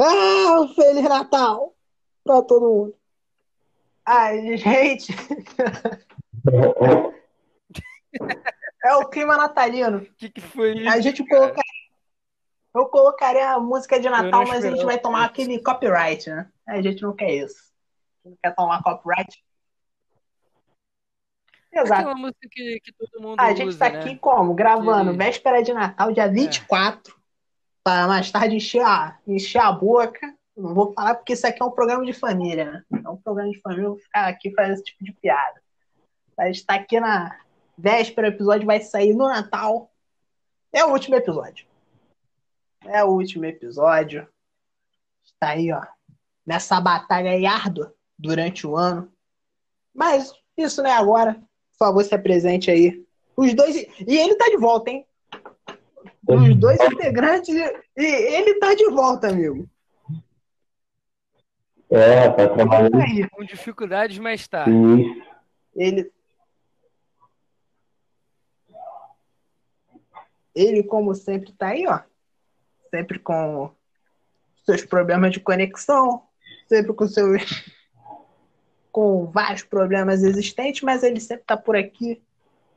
Ah, Feliz Natal pra todo mundo. Ai, gente. é o clima natalino. O que, que foi isso? A gente coloca... Eu colocaria a música de Natal, mas a gente vai tomar aquele copyright, né? A gente não quer isso. Não quer tomar copyright. Exato. Aquela música que, que todo mundo A gente usa, tá né? aqui como? Gravando, Que- véspera de Natal, dia 24. Para mais tarde encher a, encher a boca. Não vou falar porque isso aqui é um programa de família, né? É um programa de família, eu vou ficar aqui fazendo esse tipo de piada. A gente tá aqui na véspera, o episódio vai sair no Natal. É o último episódio. É o último episódio. Está aí, ó. Nessa batalha aí árdua durante o ano. Mas isso não é agora. Por favor, se apresente aí. Os dois. E ele tá de volta, hein? Os dois integrantes. E ele tá de volta, amigo. É, tá trabalhando Aí. Com dificuldades, mas tá. nisso. Ele. Ele, como sempre, tá aí, ó. Sempre com seus problemas de conexão, sempre com seus. com vários problemas existentes, mas ele sempre tá por aqui,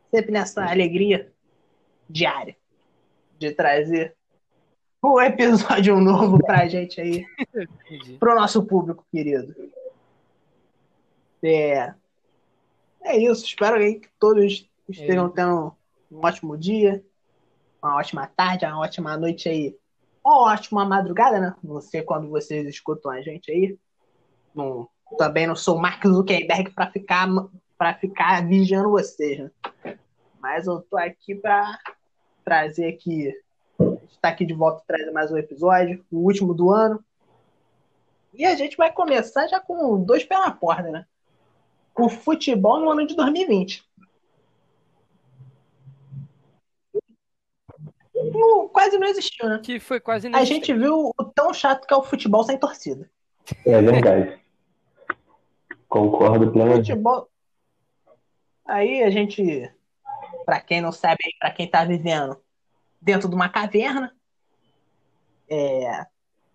sempre nessa alegria diária de trazer um episódio novo pra gente aí. Entendi. pro nosso público querido. É, é isso. Espero aí que todos estejam tendo um ótimo dia, uma ótima tarde, uma ótima noite aí. Uma ótima madrugada, né? Não sei quando vocês escutam a gente aí. Não, também não sou o Mark Zuckerberg para ficar para ficar vigiando vocês, né? Mas eu tô aqui para trazer aqui está aqui de volta trazer mais um episódio, o último do ano. E a gente vai começar já com dois pés na porta, né? O futebol no ano de 2020. Não- quase não existiu, né? Que foi quase A gente viu o tão chato que é o futebol sem torcida. É verdade. Concordo plenamente. Futebol. Aí a gente, pra quem não sabe, pra quem tá vivendo dentro de uma caverna, é,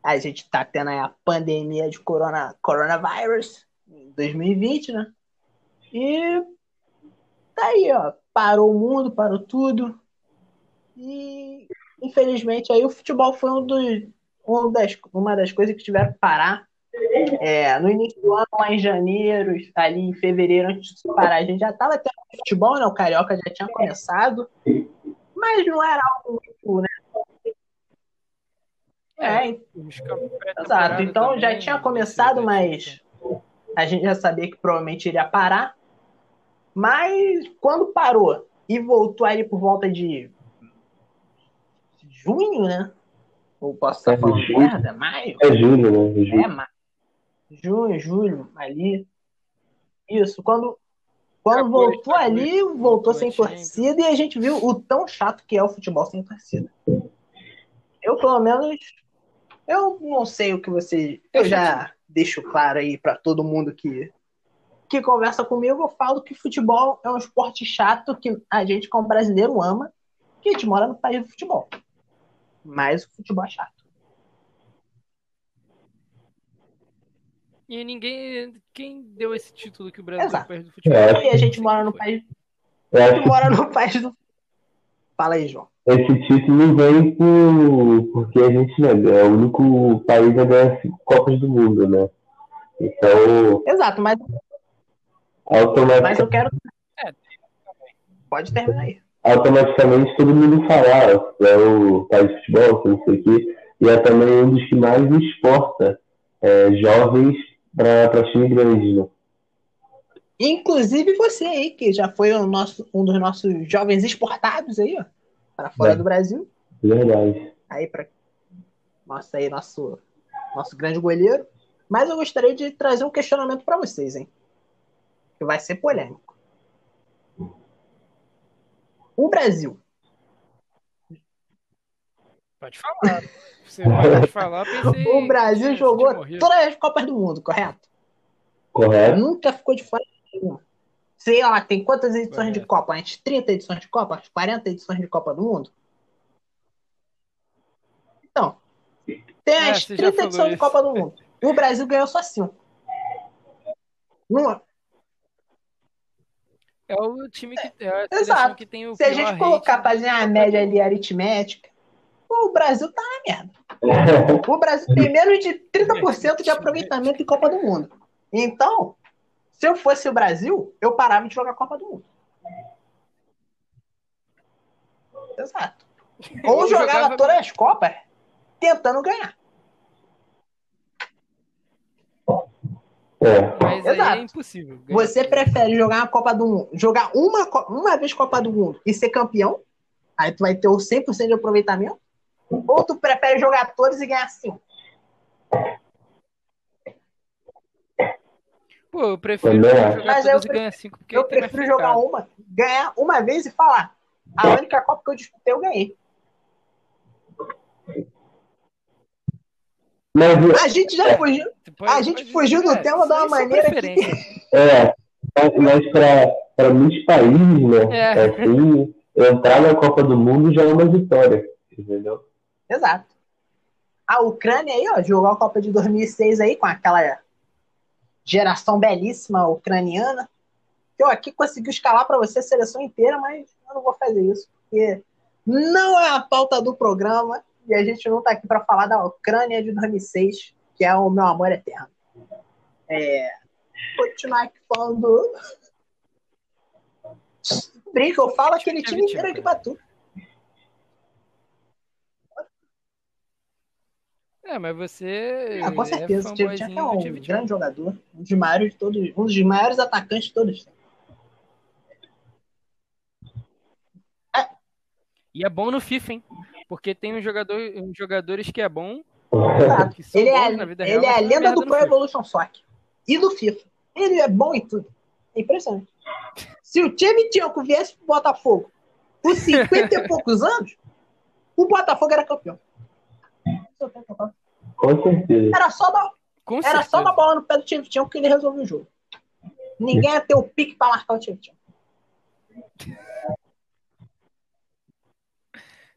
a gente tá tendo a pandemia de corona, coronavírus em 2020, né? E tá aí, ó. Parou o mundo, parou tudo. E infelizmente aí o futebol foi um dos, um das, uma das coisas que tiveram que parar. É, no início do ano, lá em janeiro, ali em fevereiro, antes de parar, a gente já estava tendo futebol, né? O Carioca já tinha começado, mas não era algo muito, né? É, exato. Então já tinha começado, mas a gente já sabia que provavelmente iria parar. Mas quando parou e voltou ali por volta de junho, né? Ou posso estar É, falando junho. merda? Maio? É Júlio, né? É, ma- junho, julho, ali. Isso, quando, quando voltou ali, voltou sem torcida e a gente viu o tão chato que é o futebol sem torcida. Eu, pelo menos, eu não sei o que você. Eu já deixo claro aí pra todo mundo que, que conversa comigo, eu falo que futebol é um esporte chato que a gente, como brasileiro, ama, que a gente mora no país do futebol. Mas o futebol é chato. E ninguém. Quem deu esse título que o Brasil Exato. perde do futebol? É. E a gente mora no país. Eu A gente mora no país do. Fala aí, João. esse título vem por, porque a gente né, é o único país a ganhar cinco Copas do Mundo, né? Então, Exato, mas, mas automaticamente, eu quero. É. Pode terminar aí. automaticamente todo mundo fala, ó, é o país de futebol, não sei o quê, e é também um dos que mais exporta é, jovens para time grande, né? Inclusive você aí, que já foi o nosso, um dos nossos jovens exportados aí, ó. Para fora É. do Brasil. Verdade. Aí para Nossa, aí, nosso, nosso grande goleiro. Mas eu gostaria de trazer um questionamento para vocês, hein? Que vai ser polêmico. O Brasil. Pode falar. Você pode falar, pensei. O Brasil jogou todas as Copas do Mundo, correto? Correto? Nunca ficou de fora de nenhuma. Sei lá, tem quantas edições de Correto. Copa? Antes 30 edições de Copa? Antes 40 edições de Copa do Mundo? Então, tem É, as você já 30 falou edições de isso. Copa do Mundo. E o Brasil ganhou só 5. Não, É o time que é Exato. que tem o se a gente colocar, de fazer uma Copa média ali aritmética, o Brasil tá na merda. O Brasil tem menos de 30% de aproveitamento em Copa do Mundo. Então, se eu fosse o Brasil, eu parava de jogar Copa do Mundo. Exato. Ou Eu jogava jogava- todas as Copas tentando ganhar. É. Mas aí Exato. é impossível. ganhar. Você prefere jogar uma Copa do Mundo, jogar uma, uma vez Copa do Mundo e ser campeão? Aí tu vai ter o 100% de aproveitamento? Ou tu prefere jogar todos e ganhar 5? Pô, eu prefiro Também acho. jogar Mas todas eu e ganhar 5 porque Eu prefiro jogar uma, ganhar uma vez e falar. A única Copa que eu disputei, eu ganhei. Mas A gente já fugiu, pode- a gente pode- fugiu do é, tema de uma é maneira que. É, mas para muitos países, né? É. Assim, entrar na Copa do Mundo já é uma vitória, entendeu? Exato. A Ucrânia aí, ó, jogou a Copa de 2006 aí com aquela geração belíssima ucraniana. Eu aqui consegui escalar para você a seleção inteira, mas eu não vou fazer isso, porque não é a pauta do programa e a gente não tá aqui para falar da Ucrânia de 2006, que é o meu amor eterno. É, continuar aqui falando. Brinca, eu falo aquele time inteiro aqui pra tu. É, mas você. Ah, com é certeza. O Tchevchenko é fanboyzinho do um grande jogador. Um dos maiores de todos, um dos maiores atacantes de todos. E é bom no FIFA, hein? Porque tem um jogador, uns jogadores que é bom, que Ele é, na vida real. ele é a lenda do Pro. Evolution Soccer. E do FIFA. Ele é bom em tudo. É impressionante. Se o Tchevchenko viesse pro Botafogo com 50 e poucos anos, o Botafogo era campeão. Com certeza. Era só dar, Com era certeza. só dar bola no pé do Tchevchenko que ele resolveu o jogo. Ninguém ia ter o pique pra marcar o.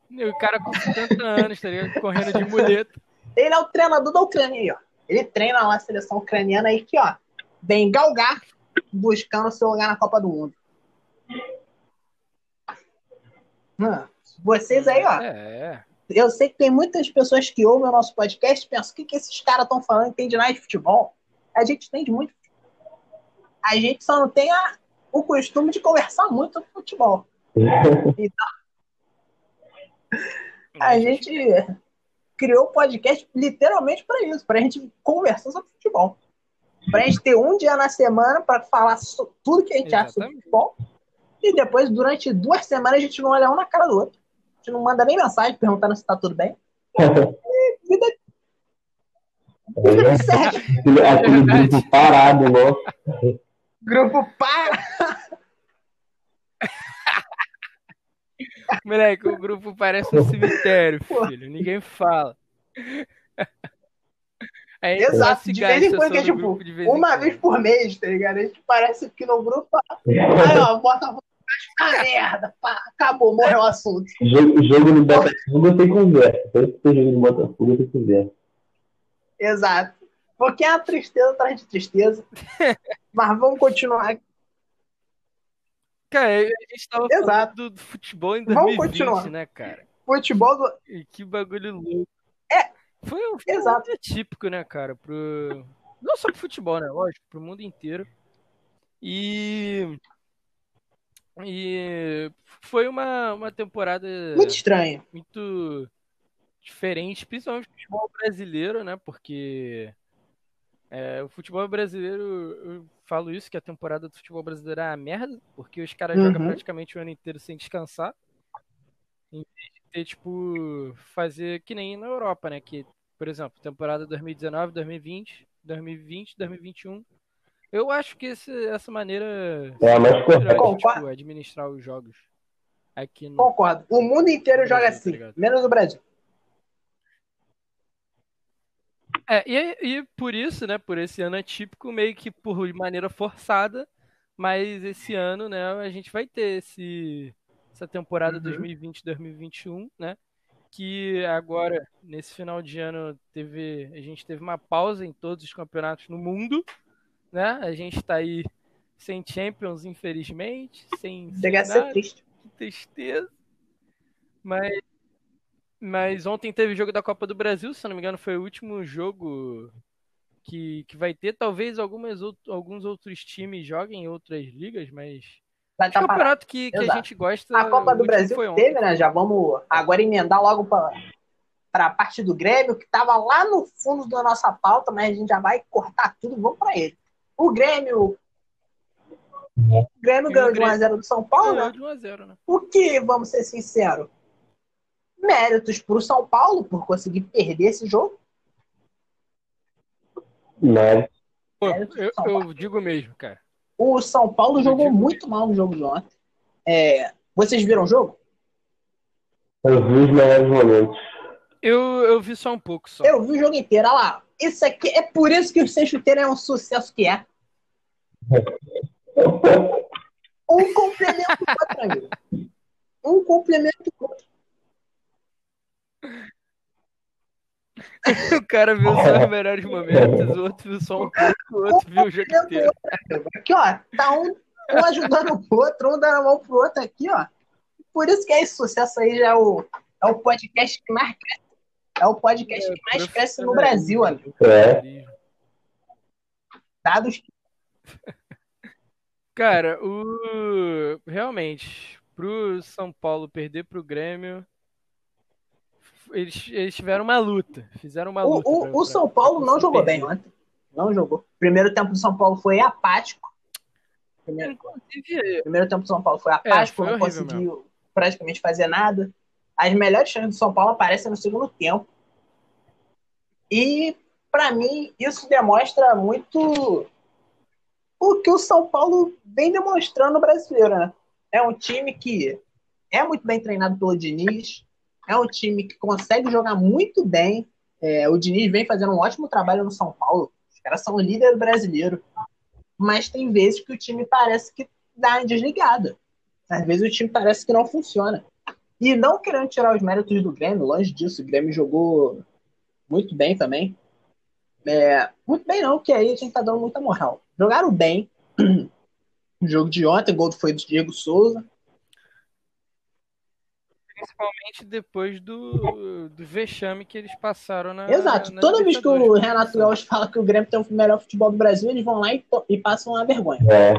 E O cara com 70 anos, tá ligado? Correndo de muleta. Ele é o treinador da Ucrânia aí, ó. Ele treina lá a seleção ucraniana aí que, ó, vem galgar buscando seu lugar na Copa do Mundo. Hum, vocês aí, ó, É, eu sei que tem muitas pessoas que ouvem o nosso podcast e pensam, o que, que esses caras estão falando? Entende nada de futebol? A gente entende muito. A gente só não tem a- o costume de conversar muito sobre futebol. A gente criou o podcast literalmente para isso, para a gente conversar sobre futebol. Para a gente ter um dia na semana para falar tudo que a gente acha sobre Exatamente. futebol. E depois, durante duas semanas, a gente não olha um na cara do outro. Gente não manda nem mensagem perguntando se tá tudo bem. Vida É, segue. aquele, aquele grupo parado, nossa. Grupo para. Moleque, o grupo parece um cemitério, filho. Ninguém fala. Aí gente só Exato. De vez em quando, que é tipo, vez uma vez por mês, tá ligado? A gente parece que no grupo. Aí, ó, bota a merda. Pá, acabou, morreu o assunto. Jogo, jogo no Botafogo tem conversa. Sempre que tem jogo no Botafogo tem conversa. Exato. Porque é a tristeza atrás de tristeza. Mas vamos continuar. Cara, a gente tava Exato. falando do, do futebol em Vamos 2020, continuar. né, cara? Futebol do. E que bagulho louco. É. Foi, um- Exato. ano atípico, né, cara? Pro... Não só pro futebol, né? Lógico, pro mundo inteiro. E. E foi uma, uma temporada Muito estranho. muito diferente, principalmente o futebol brasileiro, né? Porque é, o futebol brasileiro, eu falo isso, que a temporada do futebol brasileiro é uma merda, porque os caras jogam Uhum. praticamente o ano inteiro sem descansar. Em vez de ter, tipo, fazer que nem na Europa, né? Que, por exemplo, temporada 2019, 2020, 2020, 2021. Eu acho que esse- essa maneira É a mais melhor correta. de, Concordo. tipo, administrar os jogos aqui no, Concordo. O mundo inteiro No joga Brasil, assim, tá menos o Brasil. É, e, e por isso, né, por esse ano atípico, meio que por maneira forçada, mas esse ano, né, a gente vai ter esse, essa temporada Uhum. 2020-2021, né, que agora, nesse final de ano, teve, a gente teve uma pausa em todos os campeonatos no mundo, né? A gente tá aí sem Champions, infelizmente, sem, a ser triste. Que tristeza. Mas, mas ontem teve jogo da Copa do Brasil, se não me engano, foi o último jogo que, que vai ter. Talvez algumas, out- alguns outros times joguem em outras ligas, mas. Vai Acho tá campeonato que, que a gente gosta. A Copa do Brasil teve, né? Já vamos agora emendar logo para a parte do Grêmio, que estava lá no fundo da nossa pauta, mas a gente já vai cortar tudo, vamos para ele. O Grêmio. O Grêmio ganhou de Grêmio- 1x0 do São Paulo, Ganhou né? de 1 a 0 né? O que, vamos ser sinceros, méritos para o São Paulo por conseguir perder esse jogo. É, eu, eu digo mesmo, cara. O São Paulo jogou digo- muito mal no jogo de ontem. É, vocês viram o jogo? eu vi os melhores momentos. Eu, eu vi só um pouco só. Eu vi o jogo inteiro. Olha lá. Isso aqui é por isso que o Sem Chuteiro é um sucesso que é. Um complemento o outro, amigo. Um complemento o outro. O cara viu só os melhores momentos, o outro viu só um pouco, o outro viu o jogo inteiro. Aqui, ó. Tá um, um ajudando o outro, um dando a mão pro outro aqui, ó. Por isso que é esse sucesso aí já é o, é o podcast que mais cresce. É o podcast que mais cresce no Brasil, amigo. É. Dados Cara, o realmente, pro São Paulo perder pro Grêmio, eles, eles tiveram uma luta, fizeram uma O, luta. o, pra- o pra- São Paulo pra não jogou perder. bem ontem. Não jogou. Primeiro tempo do São Paulo foi apático. Primeiro, Inclusive, primeiro tempo do São Paulo foi apático, foi não conseguiu praticamente fazer nada. As melhores chances do São Paulo aparecem no segundo tempo. E, pra mim, isso demonstra muito o que o São Paulo vem demonstrando no brasileiro, né? É um time que é muito bem treinado pelo Diniz, é um time que consegue jogar muito bem. É, o Diniz vem fazendo um ótimo trabalho no São Paulo. Os caras são líder brasileiro. Mas tem vezes que o time parece que dá desligada. Às vezes o time parece que não funciona. E não querendo tirar os méritos do Grêmio, longe disso, o Grêmio jogou muito bem também. É, muito bem não, que aí a gente tá dando muita moral. Jogaram bem. O jogo de ontem, o gol foi do Diego Souza. principalmente depois do, do vexame que eles passaram na. Exato. na Toda vez que o. Renato Gaúcho fala que o Grêmio tem o melhor futebol do Brasil, eles vão lá e, e passam uma vergonha. É.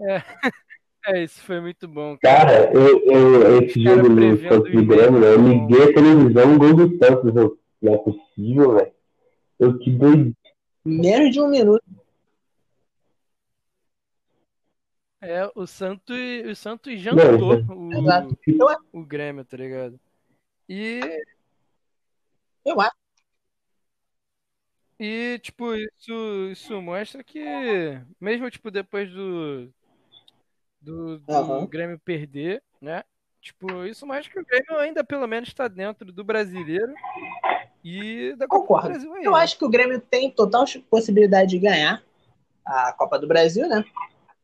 É, isso foi muito bom, cara. Cara, eu, eu, esse Cara, jogo do Santos o e Grêmio, né, eu liguei a televisão, gol do Santos. Eu, não é possível, velho. Eu que doido. Menos de um minuto. É, o Santos, o Santos jantou o, Exato. Eu, o Grêmio, tá ligado? E, eu acho. e tipo, isso, isso mostra que, mesmo, tipo, depois do, do, do Aham. Grêmio perder, né? Tipo, isso mostra que o Grêmio ainda, pelo menos, tá dentro do brasileiro e da Copa do Concordo. Brasil aí, Eu né? acho que o Grêmio tem total possibilidade de ganhar a Copa do Brasil, né?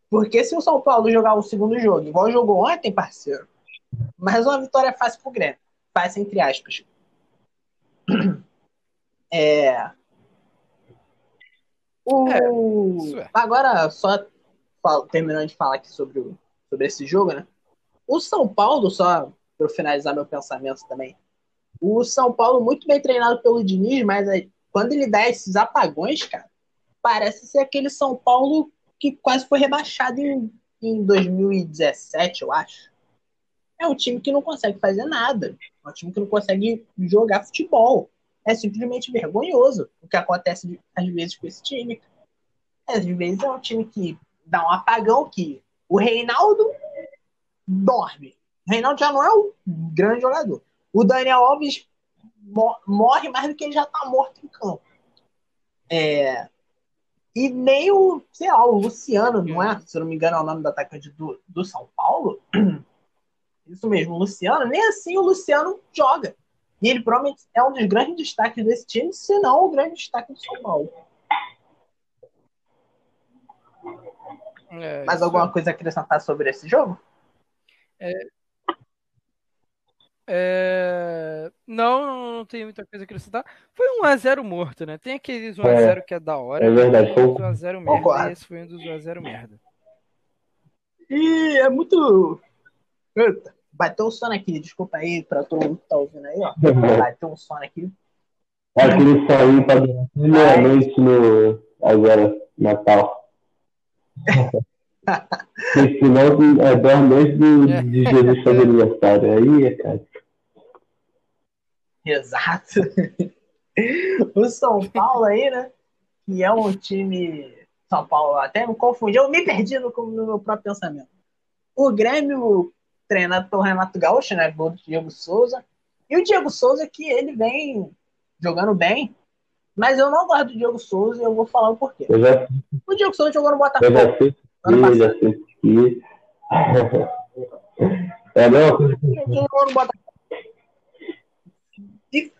Porque se o São Paulo jogar o segundo jogo, igual jogou ontem, parceiro, mas uma vitória fácil pro Grêmio. Fácil entre aspas. É. O... É, é. Agora, só terminando de falar aqui sobre, o- sobre esse jogo, né? O São Paulo, só para finalizar meu pensamento também, o São Paulo muito bem treinado pelo Diniz, mas aí, quando ele dá esses apagões, cara, parece ser aquele São Paulo que quase foi rebaixado em, em 2017, eu acho. É um time que não consegue fazer nada. É um time que não consegue jogar futebol. É simplesmente vergonhoso o que acontece às vezes com esse time. Às vezes é um time que dá um apagão que o Reinaldo dorme. O Reinaldo já não é um grande jogador. O Daniel Alves mo- morre mais do que ele já tá morto em campo. É, e nem o, sei lá, o Luciano, não é? Se eu não me engano, é o nome do atacante do, do São Paulo. Isso mesmo, o Luciano. Nem assim o Luciano joga. E ele provavelmente é um dos grandes destaques desse time, se não o grande destaque do São Paulo. É, Mais alguma coisa a acrescentar sobre esse jogo? É... Não, não tem muita coisa a acrescentar. Foi um 1x0 morto, né? Tem aqueles 1x0 que é da hora. É verdade, foi um- 1x0 merda. Concordo. E esse foi um dos 1x0 merda. E é muito. Eita, bateu um sono aqui, desculpa aí pra todo mundo que tá ouvindo aí, ó. Bateu um sono aqui. Aquele sair pra dormir meia-noite no. Agora, Natal. Porque senão é dorme antes do, de Jesus fazer aniversário. Aí é cara. Exato. o São Paulo aí, né? Que é um time. São Paulo, até me confundi, eu me perdi no, no meu próprio pensamento. O Grêmio, treinado pelo Renato Gaúcho, né? Gol do Diego Souza. E o Diego Souza, que ele vem jogando bem, mas eu não gosto do Diego Souza e eu vou falar o porquê. Eu já, O Diego Souza jogou no eu Botafogo já sei ano já que. É Ele jogou no Botafogo. E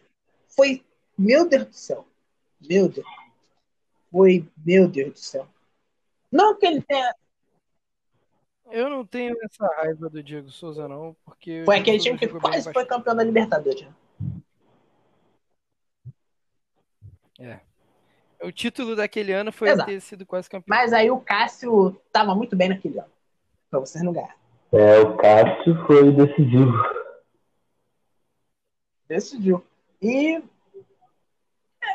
foi, meu Deus do céu. Meu Deus. Foi, meu Deus do céu. Não que ele tenha. Eu não tenho essa raiva do Diego Souza, não, porque. Foi aquele time que quase foi campeão da Libertadores. né? O título daquele ano foi Exato. ter sido quase campeão. Mas aí o Cássio tava muito bem naquele ano. Pra vocês não ganharem. É, o Cássio foi decisivo. Decidiu. E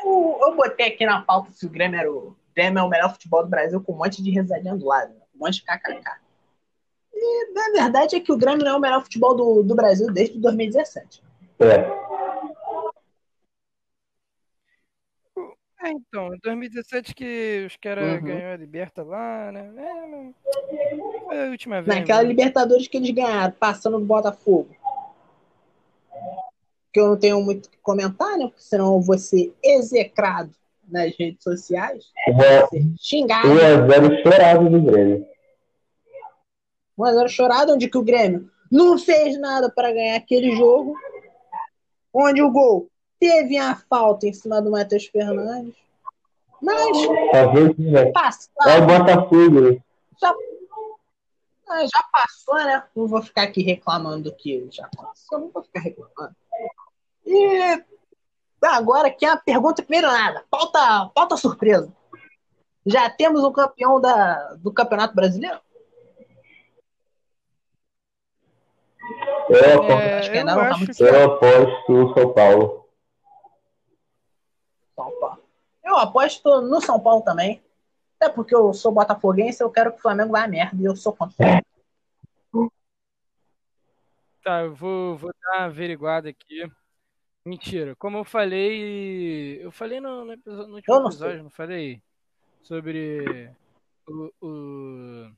eu, eu botei aqui na pauta se o Grêmio era o Grêmio é o melhor futebol do Brasil com um monte de risadinha do lado, né? um monte de kkk. E na verdade é que o Grêmio não é o melhor futebol do, do Brasil desde 2017. É, É, então, em 2017 que os caras Uhum. ganhou a Liberta lá, né? É, foi a última vez. Naquela né? Libertadores que eles ganharam, passando no Botafogo. Que eu não tenho muito o que comentar, né? Porque senão eu vou ser execrado nas redes sociais, uma, ser xingado. 1x0 chorado do Grêmio. 1x0 chorado, onde que o Grêmio não fez nada para ganhar aquele jogo. Onde o gol teve a falta em cima do Matheus Fernandes. Mas Tá vendo, né? passa, É o Botafogo, né? já, ah, já passou, né? Não vou ficar aqui reclamando do que já passou, não vou ficar reclamando. E agora aqui é a pergunta primeiro nada. Pauta, pauta surpresa. Já temos um campeão da, do Campeonato Brasileiro? Eu aposto, É, Acho que eu ainda não tá acho muito que certo. eu aposto no São Paulo. São Paulo. Eu aposto no São Paulo também. Até porque eu sou botafoguense, eu quero que o Flamengo vá a merda e eu sou contra. Tá, eu vou, vou dar uma averiguada aqui. Mentira. Como eu falei. Eu falei no, no, episo- no último não episódio, não falei? Sobre o, o-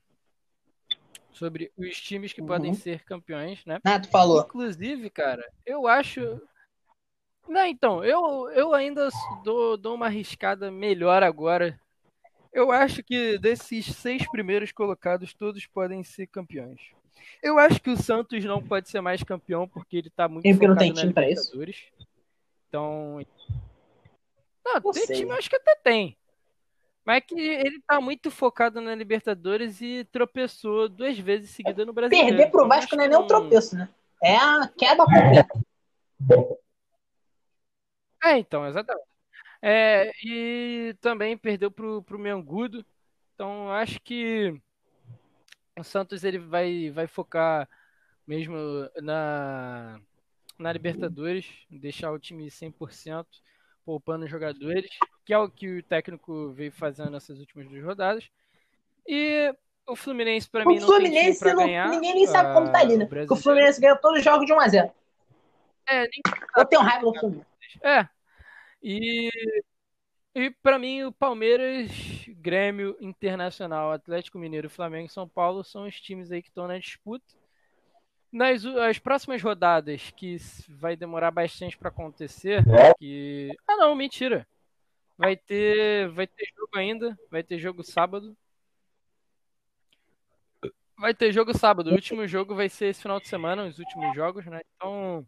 sobre os times que Uhum. podem ser campeões, né? Ah, tu falou. Inclusive, cara, eu acho. Não, então, eu, eu ainda dou, dou uma arriscada melhor agora. Eu acho que desses seis primeiros colocados, todos podem ser campeões. Eu acho que o Santos não pode ser mais campeão porque ele tá muito porque não focado tem na time pra isso? Libertadores. Então. Não, Não tem sei. time, eu acho que até tem. Mas é que ele tá muito focado na Libertadores e tropeçou duas vezes seguidas no Brasileiro. Perder pro Então, Vasco não é nem um tropeço, né? É a queda completa. É, então, exatamente. É, e também perdeu pro, pro Mengudo. Então, acho que o Santos ele vai, vai focar mesmo na, na Libertadores, deixar o time 100%, poupando os jogadores, que é o que o técnico veio fazendo nessas últimas duas rodadas. E o Fluminense, para mim, não tem time Fluminense, pra ganhar. ninguém nem sabe como tá ali, né? ah, Porque o Fluminense ganhou todos os jogos de 1x0. É, nem Eu tenho raiva do Fluminense. É. E, e para mim, o Palmeiras, Grêmio, Internacional, Atlético Mineiro, Flamengo e São Paulo são os times aí que estão na disputa. Nas as próximas rodadas, que vai demorar bastante para acontecer, É. que. Ah, não, mentira. Vai ter, vai ter jogo ainda, vai ter jogo sábado. Vai ter jogo sábado. O último jogo vai ser esse final de semana, os últimos jogos, né? Então,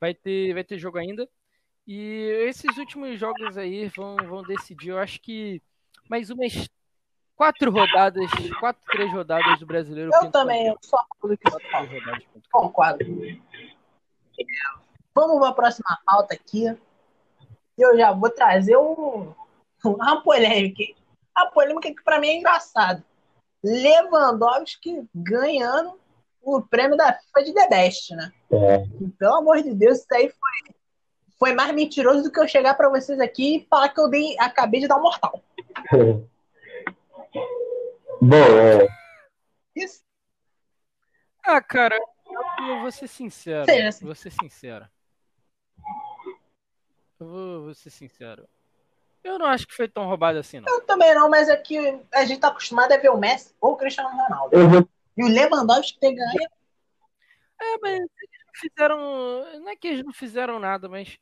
vai ter, vai ter jogo ainda. E esses últimos jogos aí vão, vão decidir. Eu acho que mais umas quatro rodadas, quatro, três rodadas do brasileiro. Eu também, eu só que. Concordo. Vamos para a próxima pauta aqui. Eu já vou trazer um, uma polêmica. hein? A polêmica que para mim é engraçado. Lewandowski ganhando o prêmio da FIFA de The Best, né? É. Pelo amor de Deus, isso aí foi, foi mais mentiroso do que eu chegar pra vocês aqui e falar que eu dei, acabei de dar um mortal. Bom, é, Isso. Ah, cara, eu, eu vou ser sincero. Sim, assim. Vou ser sincero. Eu vou, vou ser sincero. Eu não acho que foi tão roubado assim, não. Eu também não, mas é que a gente tá acostumado a ver o Messi ou o Cristiano Ronaldo. vou. E o Lewandowski ter ganho. É, mas eles não fizeram. Não é que eles não fizeram nada, mas.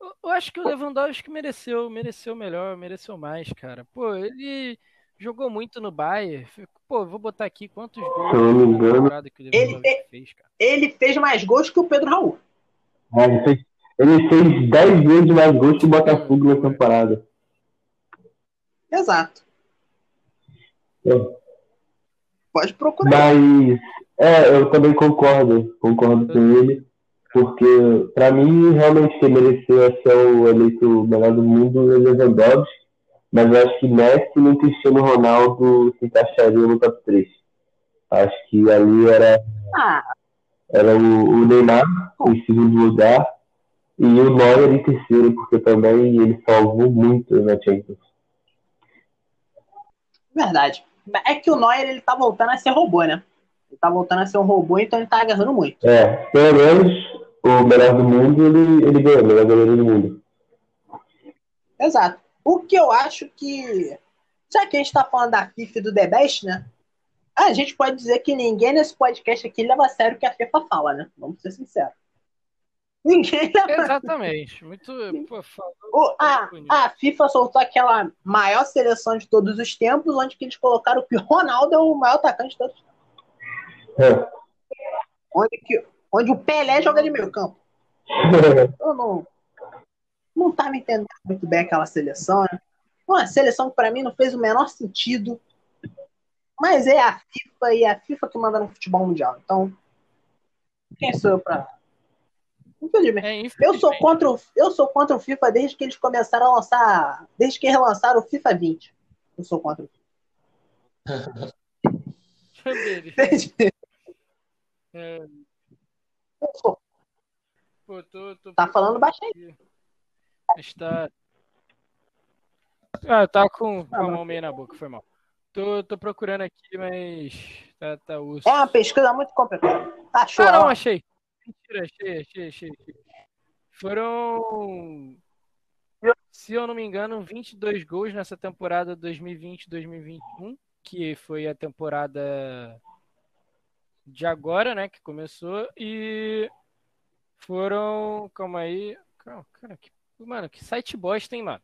Eu, acho que o Lewandowski mereceu, mereceu melhor, mereceu mais, cara. Pô, ele jogou muito no Bayern. Pô, vou botar aqui quantos gols Se eu não me engano- Ele- fez, cara. Ele fez mais gols que o Pedro Raul. é, Ele fez, ele fez 10 vezes mais gols que o Botafogo na temporada. Exato. É. Pode procurar. Mas é, eu também concordo, concordo com ele, porque pra mim realmente quem mereceu ser o eleito melhor do mundo é o Lewandowski, mas eu acho que Messi e Cristiano Ronaldo se encaixariam no top 3. Acho que ali era, Ah, era o, o Neymar em segundo lugar e o Neuer em terceiro, porque também ele salvou muito na Champions. verdade. É que o Neuer ele tá voltando a ser robô, né? Ele tá voltando a ser um robô, então ele tá agarrando muito. É, pelo menos o melhor do mundo ele, ele ganhou, o melhor goleiro do mundo. Exato. O que eu acho que. Já que a gente tá falando da FIFA e do The Best, né? A gente pode dizer que ninguém nesse podcast aqui leva a sério o que a FIFA fala, né? Vamos ser sinceros. Ninguém leva. Exatamente. Muito. Pô, O- a, a FIFA soltou aquela maior seleção de todos os tempos, onde que eles colocaram que o Ronaldo é o maior atacante de todos os tempos. É. Onde, que, onde o Pelé joga de meio campo. Eu não, não tava entendendo muito bem aquela seleção, né? Uma seleção que pra mim não fez o menor sentido. Mas é a FIFA e é a FIFA que manda no futebol mundial. Então, quem sou eu pra. Infelizmente. É, Eu sou infelizmente. contra o, eu sou contra o FIFA desde que eles começaram a lançar. Desde que relançaram o FIFA 20. Eu sou contra o FIFA. Desde- É, pô, tô, tô Tá falando baixinho. Está. Ah, tá com, com a mão meio na boca, foi mal. Tô, tô procurando aqui, mas. Tá, tá osso. É uma pesquisa muito complicada. Achou? Ah, não, achei. Mentira, achei, achei, achei. achei. Foram. Se eu não me engano, 22 gols nessa temporada 2020-2021, que foi a temporada de agora, né? Que começou. E foram. Calma aí. Calma, cara, que, mano, que site bosta, hein, mano?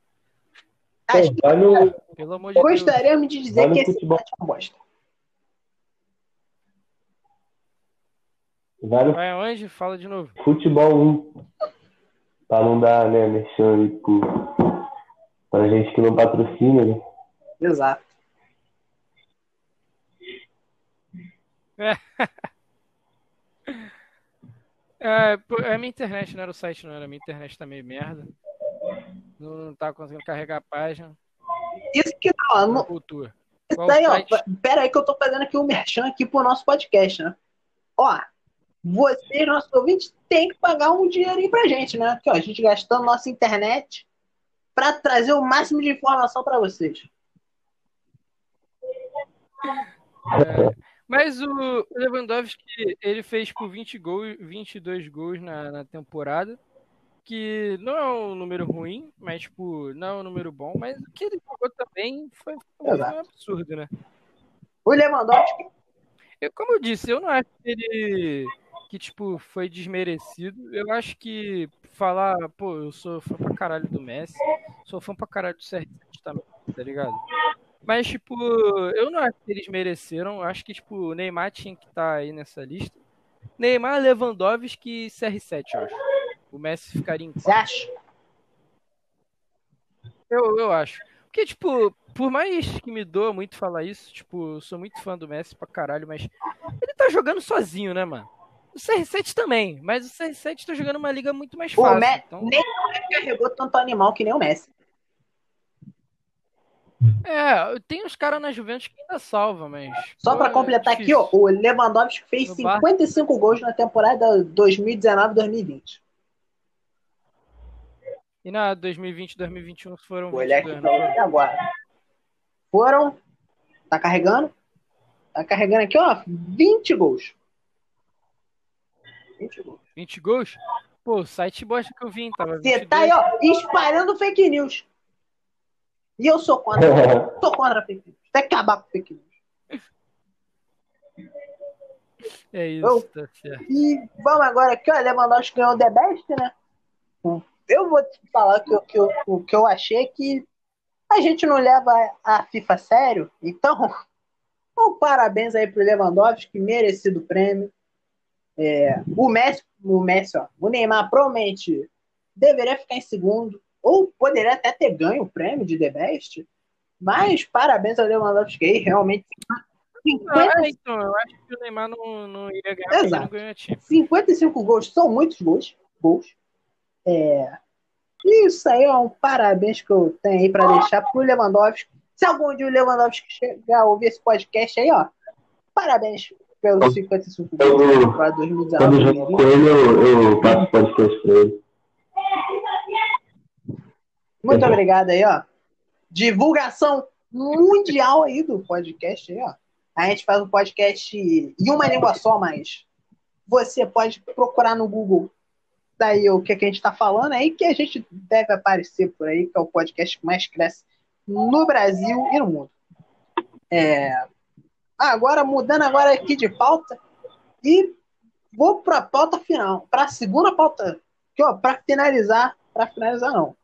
Acho que no, Pelo amor de Deus. gostaríamos de dizer que esse futebol. site é uma bosta. vai no Vai aonde? Fala de novo. futebol 1. Pra não dar, né, mexendo aí pro, pra gente que não patrocina, né? Exato. É, é a minha internet, não era o site, não era. A minha internet tá meio merda. Não, não tá conseguindo carregar a página. Isso que não, não- Cultura. isso daí, ó. Pera aí que eu tô fazendo aqui o um merchan aqui pro nosso podcast, né? Ó, vocês, nossos ouvintes, tem que pagar um dinheirinho pra gente, né? Aqui, ó, a gente gastando nossa internet pra trazer o máximo de informação pra vocês. É, mas o Lewandowski, ele fez por 20 gols, 22 gols na, na temporada, que não é um número ruim, mas tipo, não é um número bom, mas o que ele jogou também foi, foi um absurdo, né? O Lewandowski, Eu, como eu disse, eu não acho que ele que tipo foi desmerecido. Eu acho que falar, pô, eu sou fã pra caralho do Messi, sou fã pra caralho do CR7 também, tá ligado? Mas tipo, eu não acho que eles mereceram. Eu acho que tipo, o Neymar tinha que estar aí nessa lista. Neymar, Lewandowski e CR7, eu acho. O Messi ficaria em você acha? eu, eu acho. Porque, tipo, por mais que me doa muito falar isso, tipo, eu sou muito fã do Messi pra caralho, mas ele tá jogando sozinho, né, mano? O CR7 também, mas o CR7 tá jogando uma liga muito mais fácil. O Me... então... Nem o carregou tanto animal que nem o Messi. É, tem uns caras na Juventus que ainda salva, mas. Só pô, pra é completar aqui, difícil. ó, o Lewandowski fez No Bar- 55 gols na temporada 2019-2020. E na 2020, 2021 foram Vou olhar aqui 22, pra não você foram? agora. Foram. Tá carregando? Tá carregando aqui, ó, 20 gols. 20 gols. 20 gols? Pô, o site bosta que eu vi, hein, tava Você 22. tá aí, ó, espalhando fake news. E eu sou contra. Sou contra fake news. Tem que acabar com fake news. É isso, Eu- tá certo. E vamos agora aqui, ó. Lewandowski ganhou o The Best, né? Eu vou te falar que, eu- que, eu- o que eu achei é que a gente não leva a FIFA a sério. Então, um parabéns aí pro Lewandowski, merecido prêmio. É, o Messi, o Messi, ó, o Neymar provavelmente deveria ficar em segundo, ou poderia até ter ganho o prêmio de The Best. Mas parabéns ao Lewandowski aí, realmente. 50, Ah, então, eu acho que o Neymar não, não iria ganhar ele não Exato. ganhou a time. 55 gols são muitos gols. gols. É, isso aí é um parabéns que eu tenho aí para deixar pro Lewandowski. Se algum dia o Lewandowski chegar a ouvir esse podcast aí, ó, parabéns pelos 55 gols Eu- para Quando 2019. eu jogo com ele, eu, eu passo podcast pra ele. Muito obrigado aí, ó. Divulgação mundial aí do podcast aí, ó. A gente faz um podcast em uma língua só, mas você pode procurar no Google daí o que, que a gente tá falando aí, que a gente deve aparecer por aí, que é o podcast que mais cresce no Brasil e no mundo. É... Agora, mudando agora aqui de pauta, e vou para a pauta final, para a segunda pauta, que ó, para finalizar, para finalizar não.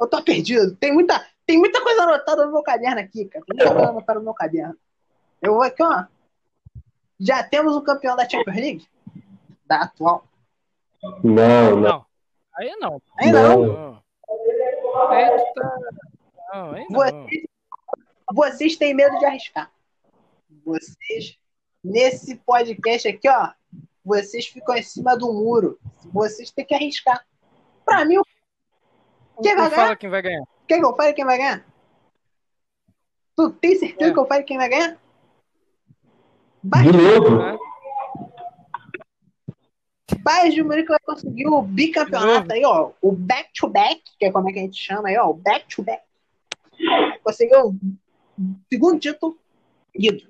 Eu tô perdido. Tem muita, tem muita coisa anotada no meu caderno aqui, cara. Tem muita coisa anotada no meu caderno. Eu vou aqui, ó. Já temos um campeão da Champions League? Da atual. Não, não. Não. Aí não. Não. Não. Não. Aí tu tá. Não, aí não. Vocês, vocês têm medo de arriscar. Vocês, nesse podcast aqui, ó, vocês ficam em cima do muro. Vocês têm que arriscar. Pra mim, quem vai ganhar? fala quem vai ganhar. Quer que eu fale quem vai ganhar? Tu tem certeza É. que eu fale quem vai ganhar? De Bayern, novo? Né? Bayern de Munique vai conseguir o bicampeonato De aí, ó. O back-to-back, que é como é que a gente chama aí, ó. O back-to-back. Conseguiu o segundo título seguido.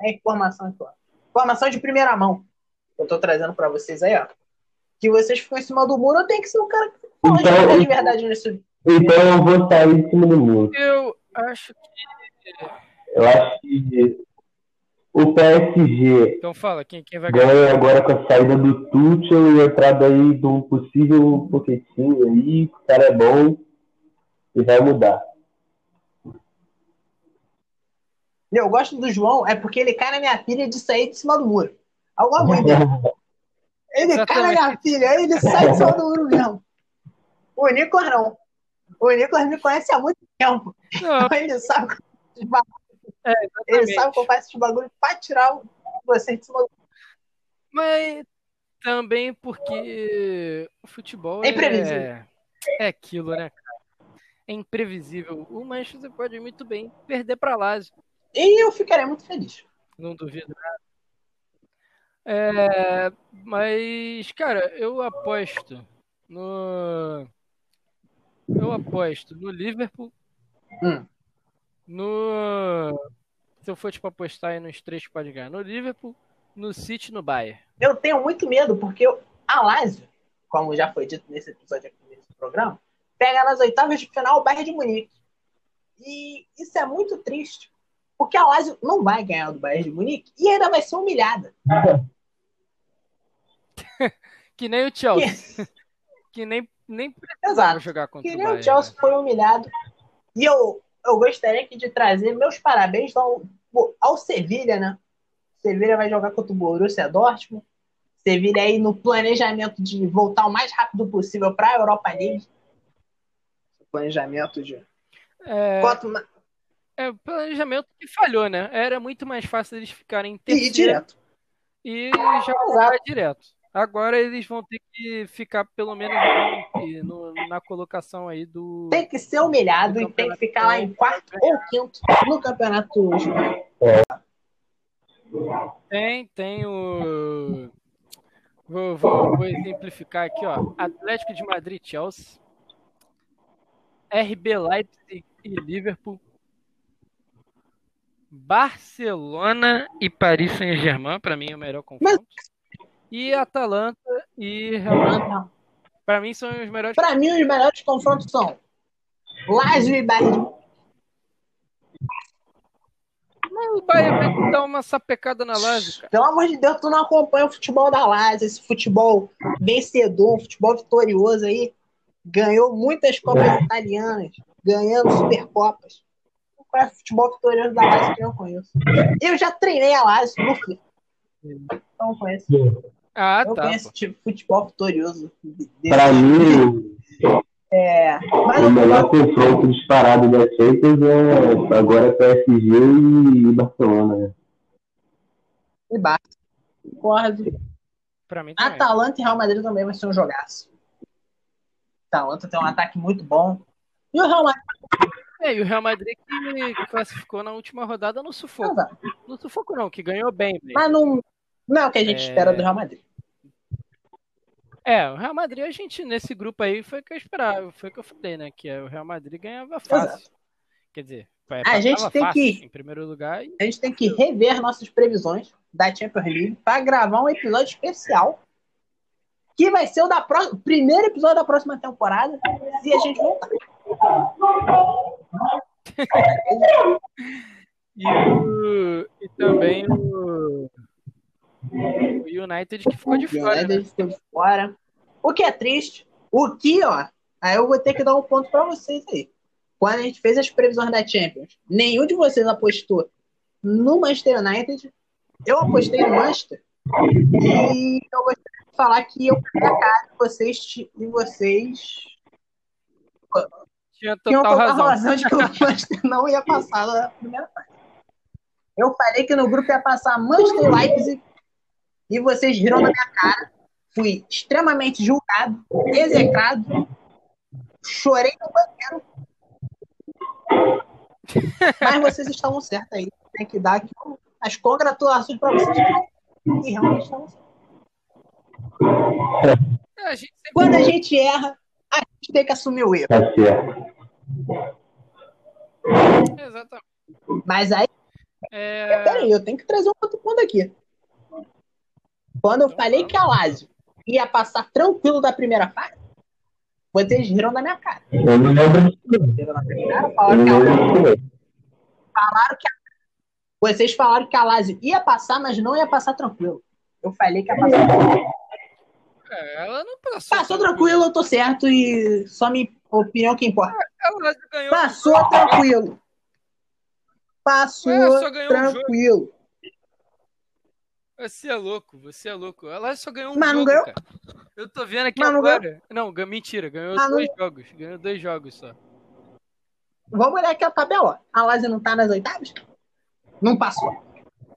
É informação aqui, ó. Informação de primeira mão. Que eu tô trazendo pra vocês aí, ó. Que vocês ficam em cima do muro, eu tenho que ser o cara que de Então, de nisso. Então eu vou sair em cima do muro. Eu acho que. Eu acho que o PSG Então fala, quem, quem vai ganhar? ganha agora com a saída do Tuchel e a entrada aí de um possível Pochettino aí. O cara é bom e vai mudar. Eu gosto do João, é porque ele cai na minha filha de sair de cima do muro. Alguma mãe dele. Ele cai na minha filha, ele sai de cima do muro mesmo. O Nicolas não. O Nicolas me conhece há muito tempo. Não, Ele sabe, ba- é, ele sabe que eu faço bagulho pra tirar você de cima Mas também porque o futebol É imprevisível. é, é aquilo, né, cara? É imprevisível. O Manchester pode muito bem perder pra Lazio. E eu ficaria muito feliz. Não duvido nada. É, mas, cara, eu aposto no. Eu aposto no Liverpool. Hum. No. Se eu for tipo apostar aí nos três que pode ganhar. No Liverpool, no City e no Bayern. Eu tenho muito medo, porque a Lazio, como já foi dito nesse episódio aqui nesse programa, pega nas oitavas de final o Bayern de Munique. E isso é muito triste, porque a Lazio não vai ganhar do Bayern de Munique e ainda vai ser humilhada. Que nem o Chelsea. Que nem, nem precisava jogar contra Que o Bayern. o Chelsea foi humilhado. E eu, eu gostaria aqui de trazer meus parabéns ao, ao Sevilha, né? Sevilha vai jogar contra o Borussia Dortmund. Sevilha aí no planejamento de voltar o mais rápido possível para a Europa League. Planejamento de É, Quanto mais... é o planejamento que falhou, né? Era muito mais fácil eles ficarem em E ir terceiro direto. e já jogar direto. Agora eles vão ter que ficar pelo menos no- na colocação aí do. Tem que ser humilhado Do e tem que ficar lá em quarto ou quinto no campeonato espanhol. Tem, tem o. Vou, vou, vou exemplificar aqui, ó. Atlético de Madrid, Chelsea. RB Leipzig e Liverpool. Barcelona e Paris Saint-Germain, para mim é o melhor confronto. E Atalanta e Real Madrid. Para mim são os melhores. Pra mim, os melhores confrontos são Lazio e Bayern. Mas o Bayern vai dar uma sapecada na Lazio, cara. Pelo amor de Deus, tu não acompanha o futebol da Lazio, esse futebol vencedor, um futebol vitorioso aí. Ganhou muitas Copas Italianas, ganhando Supercopas. Qual é o futebol vitorioso da Lazio que eu não conheço? Eu já treinei a Lazio no Então eu conheço. Ah, Eu tá. conheço tipo, futebol vitorioso. Pra mim, É, mas o melhor confronto disparado da Champions é agora PSG e Barcelona. Né? e Barça. Concordo. Pra mim também. Atalanta e Real Madrid também vai ser um jogaço. Atalanta tem um ataque muito bom. E o Real Madrid É, e o Real Madrid que classificou na última rodada no sufoco. vai. No sufoco não, que ganhou bem. mesmo. Mas não, não é o que a gente É. espera do Real Madrid. É, o Real Madrid, a gente, nesse grupo aí, foi o que eu esperava, foi o que eu falei, né? Que o Real Madrid ganhava fácil. Quer dizer, é, A gente tem fácil, que- em primeiro lugar. E... A gente tem que rever nossas previsões da Champions League para gravar um episódio especial que vai ser o da pró- o primeiro episódio da próxima temporada se a gente voltar. E, o- e também o... o United que ficou de O fora. United Né? ficou de fora. O que é triste. O que, ó, aí eu vou ter que dar um ponto para vocês aí. Quando a gente fez as previsões da Champions, nenhum de vocês apostou no Manchester United. Eu apostei no Manchester. E eu gostaria de falar que eu fui a cara de vocês e vocês Tinha total total razão. razão de que o Manchester não ia passar na primeira fase. Eu falei que no grupo ia passar Manchester e Leipzig e vocês riram na minha cara. Fui extremamente julgado, execrado, chorei no banheiro. Mas vocês estavam certos aí. Tem que dar aqui as congratulações para vocês que realmente estavam certos. É, a gente sempre... Quando a gente erra, a gente tem que assumir o erro. Tá certo. Exatamente. Mas aí É... Peraí, eu tenho que trazer um outro ponto aqui. Quando eu falei que a Lazio ia passar tranquilo da primeira fase, vocês riram da minha cara. Eu não lembro falaram que a, falaram que vocês falaram que a Lazio ia passar, mas não ia passar tranquilo. Eu falei que ia passar tranquilo. é, ela não passou. Passou tranquilo, eu tô certo e só minha opinião que importa. Ganhou. Passou tranquilo. Passou tranquilo. Você é louco, você é louco. Ela só ganhou um Mas não jogo, ganhou? cara. Eu tô vendo aqui Mas não agora. Não, gan- mentira, ganhou Mas não- dois jogos. Ganhou dois jogos só. Vamos olhar aqui a tabela. A Lazio não tá nas oitavas? Não passou.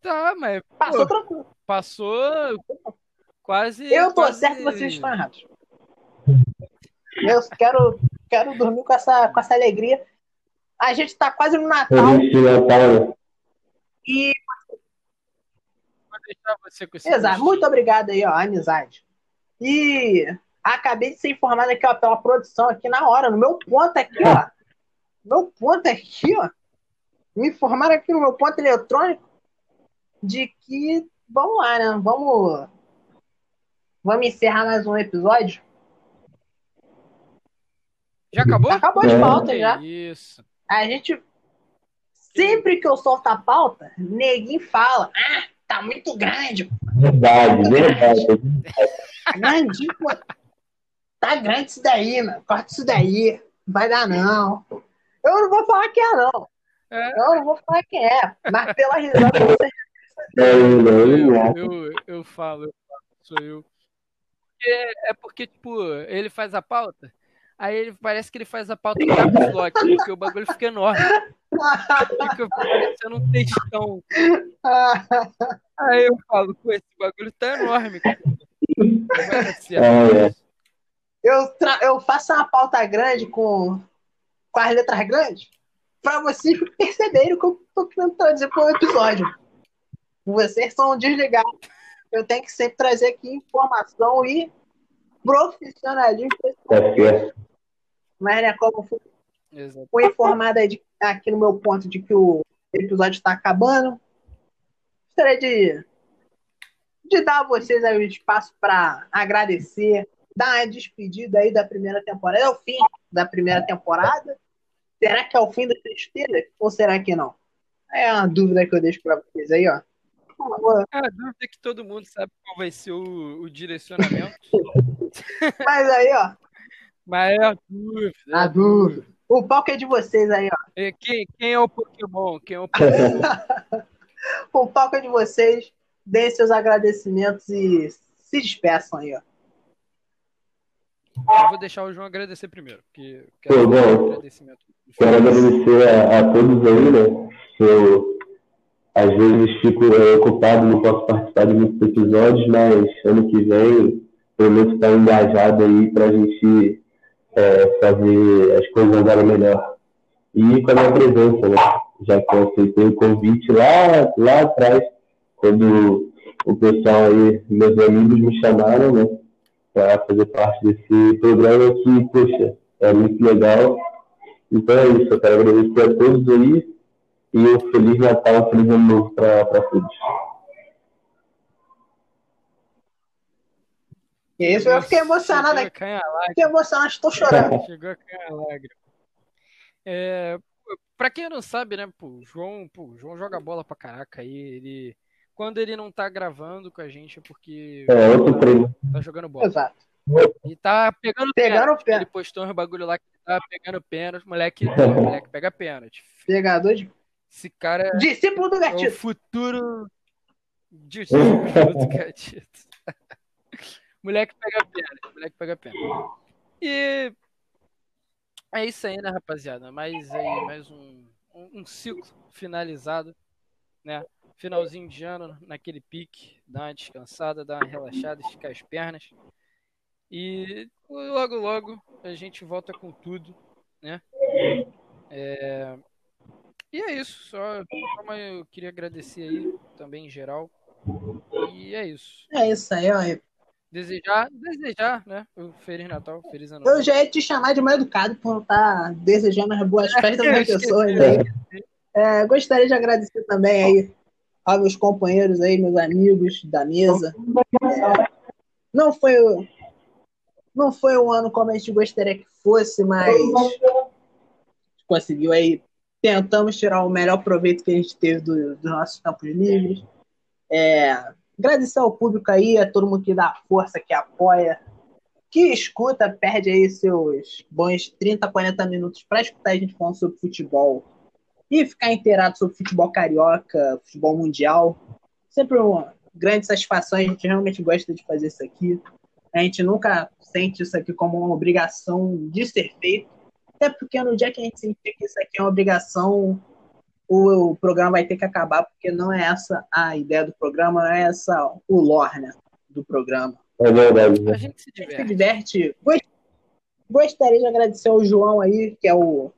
Tá, mas Passou pô, tranquilo. passou quase. Eu tô quase- certo, vocês estão errados. Eu quero, quero dormir com essa, com essa alegria. A gente tá quase no Natal e. Deixar você com esse Exato, gostinho. muito obrigado aí, ó, amizade. E acabei de ser informado aqui, ó, pela produção aqui na hora, no meu ponto aqui, ó. Meu ponto aqui, ó. Me informaram aqui no meu ponto eletrônico de que. Vamos lá, né? Vamos. Vamos encerrar mais um episódio. Já acabou? Acabou as É. pautas já. Isso. A gente. Sempre que eu solto a pauta, neguinho fala: Ah, tá muito grande, Verdade, verdade. tá grande, pô. Tá grande isso daí, mano. Corta isso daí. Não vai dar, não. Eu não vou falar quem é, não. É. Eu não vou falar quem é. Mas pela risada você. Não, não, Eu, não. eu, eu falo, eu falo, sou eu. É, é porque, tipo, ele faz a pauta, Aí ele parece que ele faz a pauta em caps lock, porque o bagulho fica enorme. Fica parecendo um textão. Aí eu falo, pô, esse bagulho tá enorme, cara. É, é. Eu, tra- eu faço uma pauta grande com, com as letras grandes pra vocês perceberem o que eu tô querendo trazer pro episódio. Vocês são desligados. Eu tenho que sempre trazer aqui informação e profissionalismo. Tá certo. Mas, né, como fui, Exato. fui informado aí de- aqui no meu ponto de que o episódio está acabando, gostaria de, de dar a vocês aí o espaço para agradecer, dar uma despedida aí da primeira temporada. É o fim da primeira temporada? Será que é o fim da tristeza? Ou será que não? É uma dúvida que eu deixo para vocês aí, ó. Favor. A dúvida é que todo mundo sabe qual vai ser o, o direcionamento. Mas aí, ó, Mas é a dúvida. é a dúvida. O palco é de vocês aí, ó. É, Quem, quem é o Pokémon? Quem é o Pokémon? O palco é de vocês. Deem seus agradecimentos e se despeçam aí, ó. Eu vou deixar o João agradecer primeiro, porque eu quero Pô, um bom. agradecimento. Quero agradecer a, a todos aí, né? Eu, às vezes, fico é, ocupado, não posso participar de muitos episódios, mas ano que vem, pelo menos, estar engajado aí pra gente é, fazer as coisas andarem melhor. E com a minha presença, né? Já que eu aceitei o convite lá, lá atrás, quando o pessoal aí, meus amigos me chamaram, né? Para fazer parte desse programa que, poxa, é muito legal. Então é isso, eu quero agradecer a todos aí e um Feliz Natal, um Feliz Ano Novo para todos. Isso, eu fiquei emocionado Chegou a aqui. cair a lágrima. Fiquei emocionado, estou chorando. Chegou a cair a lágrima. É, pra quem não sabe, né, pô, o João, pô, o João joga bola pra caraca aí. Ele, quando ele não tá gravando com a gente é porque É, outro treino. tá jogando bola. Exato. E tá pegando Pegando pênalti. pênalti. Ele postou uns bagulho lá que tá pegando pênalti. Moleque, moleque pega pênalti. Pegador de. Esse cara é Discípulo do o gatito. futuro discípulo do gatito. Moleque pega pênalti, moleque pega pênalti. E é isso aí, né, rapaziada? Mais aí, mais um, um, um ciclo finalizado, né? Finalzinho de ano, naquele pique, dar uma descansada, dar uma relaxada, esticar as pernas. E logo, logo a gente volta com tudo, né? É, E é isso, só como eu queria agradecer aí também em geral. E é isso. É isso aí, ó. Desejar, desejar, né? O Feliz Natal, Feliz Ano Eu Novo. já ia te chamar de mal educado por não estar desejando as boas festas Eu das pessoas aí. É, gostaria de agradecer também aí aos meus companheiros aí, meus amigos da mesa. É, não foi o não foi um ano como a gente gostaria que fosse, mas conseguiu aí. Tentamos tirar o melhor proveito que a gente teve do- dos nossos campos livres. É, agradecer ao público aí, a todo mundo que dá força, que apoia, que escuta, perde aí seus bons 30, 40 minutos para escutar a gente falando sobre futebol e ficar inteirado sobre futebol carioca, futebol mundial. Sempre uma grande satisfação, a gente realmente gosta de fazer isso aqui. A gente nunca sente isso aqui como uma obrigação de ser feito, até porque no dia que a gente sentir que isso aqui é uma obrigação, o, o programa vai ter que acabar, porque não é essa a ideia do programa, não é essa o lore né, do programa É verdade, A né? gente se se diverte. diverte. Gost- Gostaria de agradecer ao João aí, que é o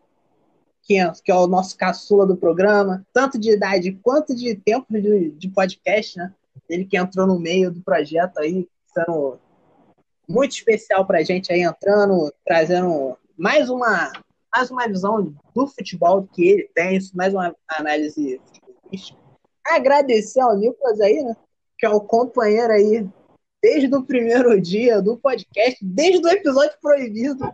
que é, que é o nosso caçula do programa, tanto de idade quanto de tempo de, de podcast, né? Ele que entrou no meio do projeto aí, sendo muito especial pra gente aí, entrando, trazendo mais uma, mais uma visão do futebol que ele tem, mais uma análise futebolística. Agradecer ao Nicolas aí, né? Que é o companheiro aí desde o primeiro dia do podcast, desde o episódio proibido.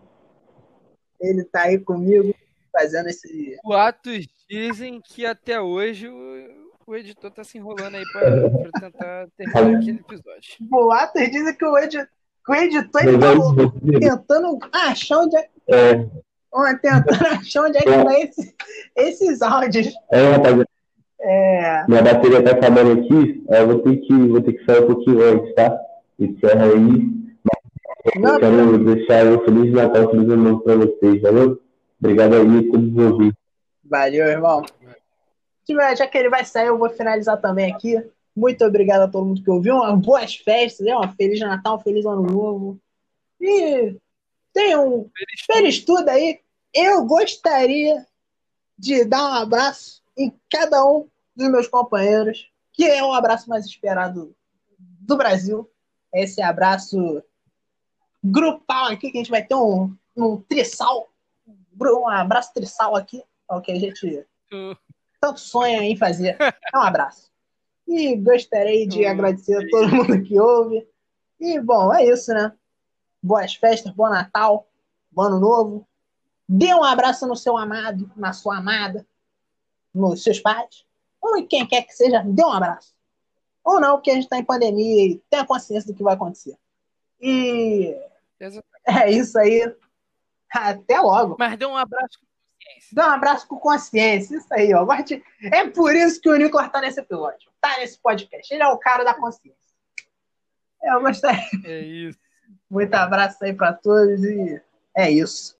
Ele tá aí comigo, fazendo esse. Boatos dizem que até hoje o, o editor tá se enrolando aí pra, pra tentar terminar aquele episódio. Boatos dizem que o, edi... que o editor ele tá isso. tentando achar onde é, É, tentando achar onde é que tá esse... esses áudios. é, rapaziada, É... minha bateria tá acabando aqui, eu vou ter que, vou ter que sair um pouquinho antes, tá? Encerra aí. Eu quero deixar um Feliz Natal, Feliz Ano Novo pra vocês, valeu? Obrigado aí a todos os ouvintes. Valeu, irmão. Já que ele vai sair, eu vou finalizar também aqui. Muito obrigado a todo mundo que ouviu. Uma boas festas, né? Uma Feliz Natal, um Feliz Ano Novo. E tenham um feliz tudo aí. Eu gostaria de dar um abraço em cada um dos meus companheiros, que é o abraço mais esperado do Brasil. Esse abraço grupal aqui, que a gente vai ter um, um trissal, um abraço trissal aqui, é o que a gente tanto sonha em fazer. É um abraço. E gostaria de agradecer a todo mundo que ouve. E, bom, é isso, né? Boas festas, bom Natal, bom Ano Novo. Dê um abraço no seu amado, na sua amada, nos seus pais. Ou em quem quer que seja, dê um abraço. Ou não, porque a gente está em pandemia e tenha consciência do que vai acontecer. E é isso aí. Até logo. Mas dê um abraço com consciência. Dê um abraço com consciência. Isso aí, ó. É por isso que o Nicolas tá nesse episódio. Tá nesse podcast. Ele é o cara da consciência. Eu gostei. É isso. Muito abraço aí para todos e é isso.